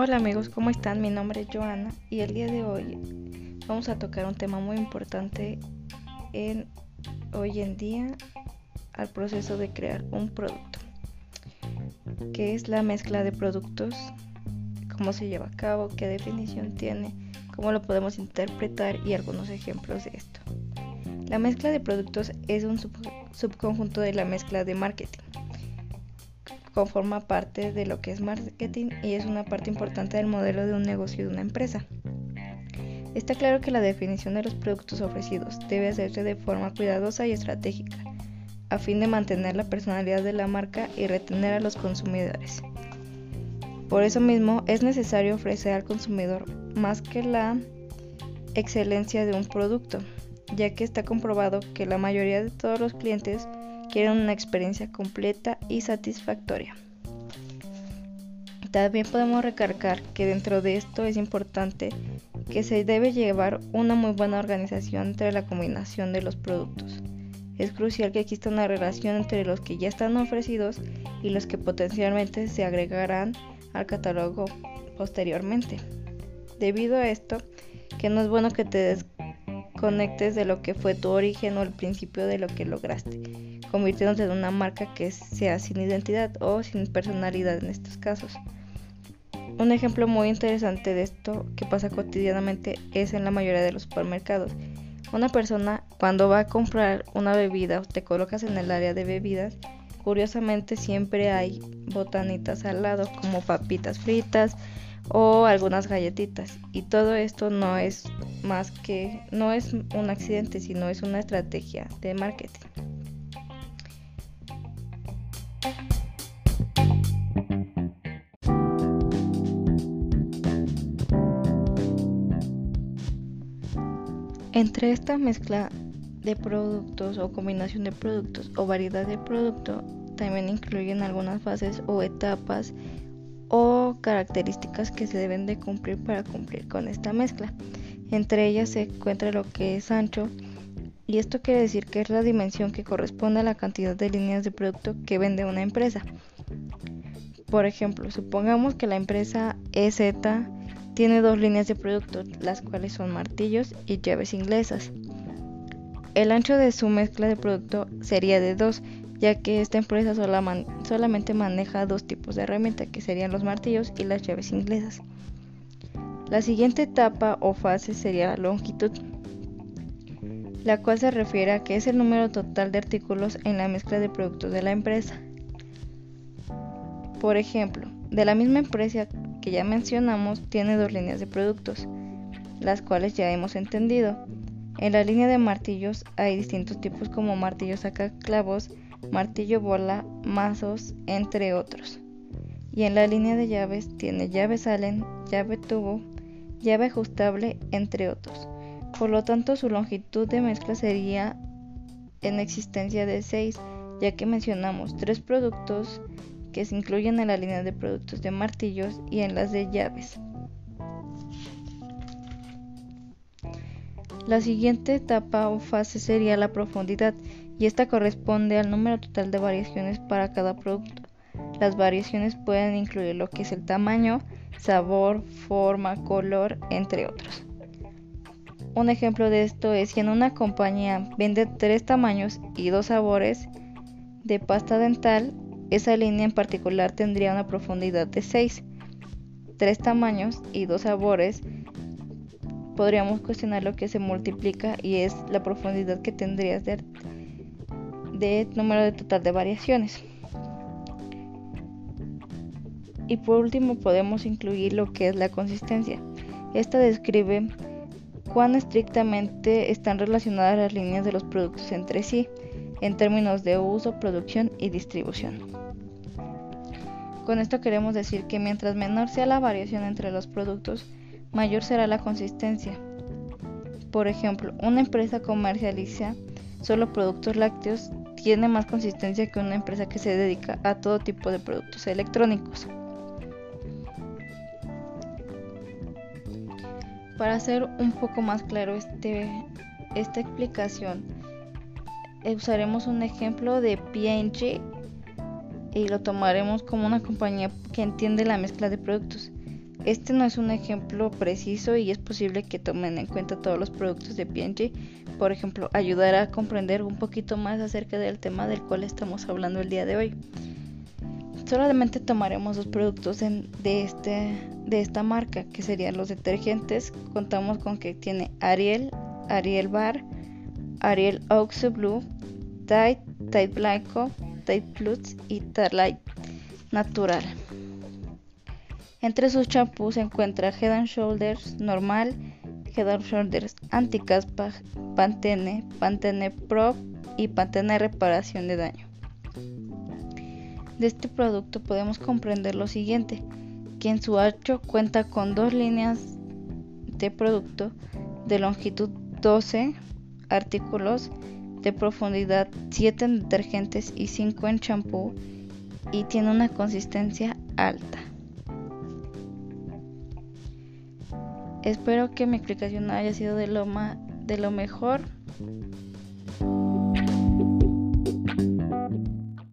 Hola amigos, ¿cómo están? Mi nombre es Joana y el día de hoy vamos a tocar un tema muy importante en hoy en día al proceso de crear un producto, que es la mezcla de productos, cómo se lleva a cabo, qué definición tiene, cómo lo podemos interpretar y algunos ejemplos de esto. La mezcla de productos es un subconjunto de la mezcla de marketing. Conforma parte de lo que es marketing y es una parte importante del modelo de un negocio de una empresa. Está claro que la definición de los productos ofrecidos debe hacerse de forma cuidadosa y estratégica, a fin de mantener la personalidad de la marca y retener a los consumidores. Por eso mismo es necesario ofrecer al consumidor más que la excelencia de un producto, ya que está comprobado que la mayoría de todos los clientes quieren una experiencia completa y satisfactoria. También podemos recargar que dentro de esto es importante que se debe llevar una muy buena organización entre la combinación de los productos. Es crucial que exista una relación entre los que ya están ofrecidos y los que potencialmente se agregarán al catálogo posteriormente. Debido a esto, que no es bueno que te conectes de lo que fue tu origen o el principio de lo que lograste, convirtiéndote en una marca que sea sin identidad o sin personalidad en estos casos. Un ejemplo muy interesante de esto que pasa cotidianamente es en la mayoría de los supermercados. Una persona cuando va a comprar una bebida o te colocas en el área de bebidas, curiosamente siempre hay botanitas al lado como papitas fritas, o algunas galletitas. Y todo esto no es más que, no es un accidente, sino es una estrategia de marketing. Entre esta mezcla de productos o combinación de productos o variedad de producto también incluyen algunas fases o etapas características que se deben de cumplir para cumplir con esta mezcla. Entre ellas se encuentra lo que es ancho y esto quiere decir que es la dimensión que corresponde a la cantidad de líneas de producto que vende una empresa. Por ejemplo, supongamos que la empresa EZ tiene dos líneas de producto, las cuales son martillos y llaves inglesas. El ancho de su mezcla de producto sería de 2, ya que esta empresa solamente maneja dos tipos de herramienta, que serían los martillos y las llaves inglesas. La siguiente etapa o fase sería longitud, la cual se refiere a que es el número total de artículos en la mezcla de productos de la empresa. Por ejemplo, de la misma empresa que ya mencionamos, tiene dos líneas de productos, las cuales ya hemos entendido. En la línea de martillos hay distintos tipos como martillos saca clavos, martillo bola, mazos, entre otros. Y en la línea de llaves tiene llave salen, llave tubo, llave ajustable, entre otros. Por lo tanto, su longitud de mezcla sería en existencia de 6, ya que mencionamos tres productos que se incluyen en la línea de productos de martillos y en las de llaves. La siguiente etapa o fase sería la profundidad, y esta corresponde al número total de variaciones para cada producto. Las variaciones pueden incluir lo que es el tamaño, sabor, forma, color, entre otros. Un ejemplo de esto es si en una compañía vende tres tamaños y dos sabores de pasta dental, esa línea en particular tendría una profundidad de 6. Tres tamaños y dos sabores podríamos cuestionar lo que se multiplica y es la profundidad que tendrías de de número de total de variaciones. Y por último podemos incluir lo que es la consistencia. Esta describe cuán estrictamente están relacionadas las líneas de los productos entre sí en términos de uso, producción y distribución. Con esto queremos decir que mientras menor sea la variación entre los productos, mayor será la consistencia. Por ejemplo, una empresa comercializa solo productos lácteos tiene más consistencia que una empresa que se dedica a todo tipo de productos electrónicos. Para hacer un poco más claro este, esta explicación, eh, usaremos un ejemplo de P&G y lo tomaremos como una compañía que entiende la mezcla de productos. Este no es un ejemplo preciso y es posible que tomen en cuenta todos los productos de P&G, por ejemplo, ayudar a comprender un poquito más acerca del tema del cual estamos hablando el día de hoy. Solamente tomaremos dos productos de, este, de esta marca, que serían los detergentes. Contamos con que tiene Ariel, Ariel Bar, Ariel Oxo Blue, Tide, Tide Blanco, Tide Plus y Tide Natural. Entre sus champús se encuentra Head Shoulders normal, Head Shoulders anti-caspa, Pantene, Pantene Pro y Pantene reparación de daño. De este producto podemos comprender lo siguiente, que en su ancho cuenta con dos líneas de producto de longitud 12 artículos, de profundidad 7 en detergentes y 5 en champú y tiene una consistencia alta. Espero que mi explicación haya sido de lo, de lo mejor.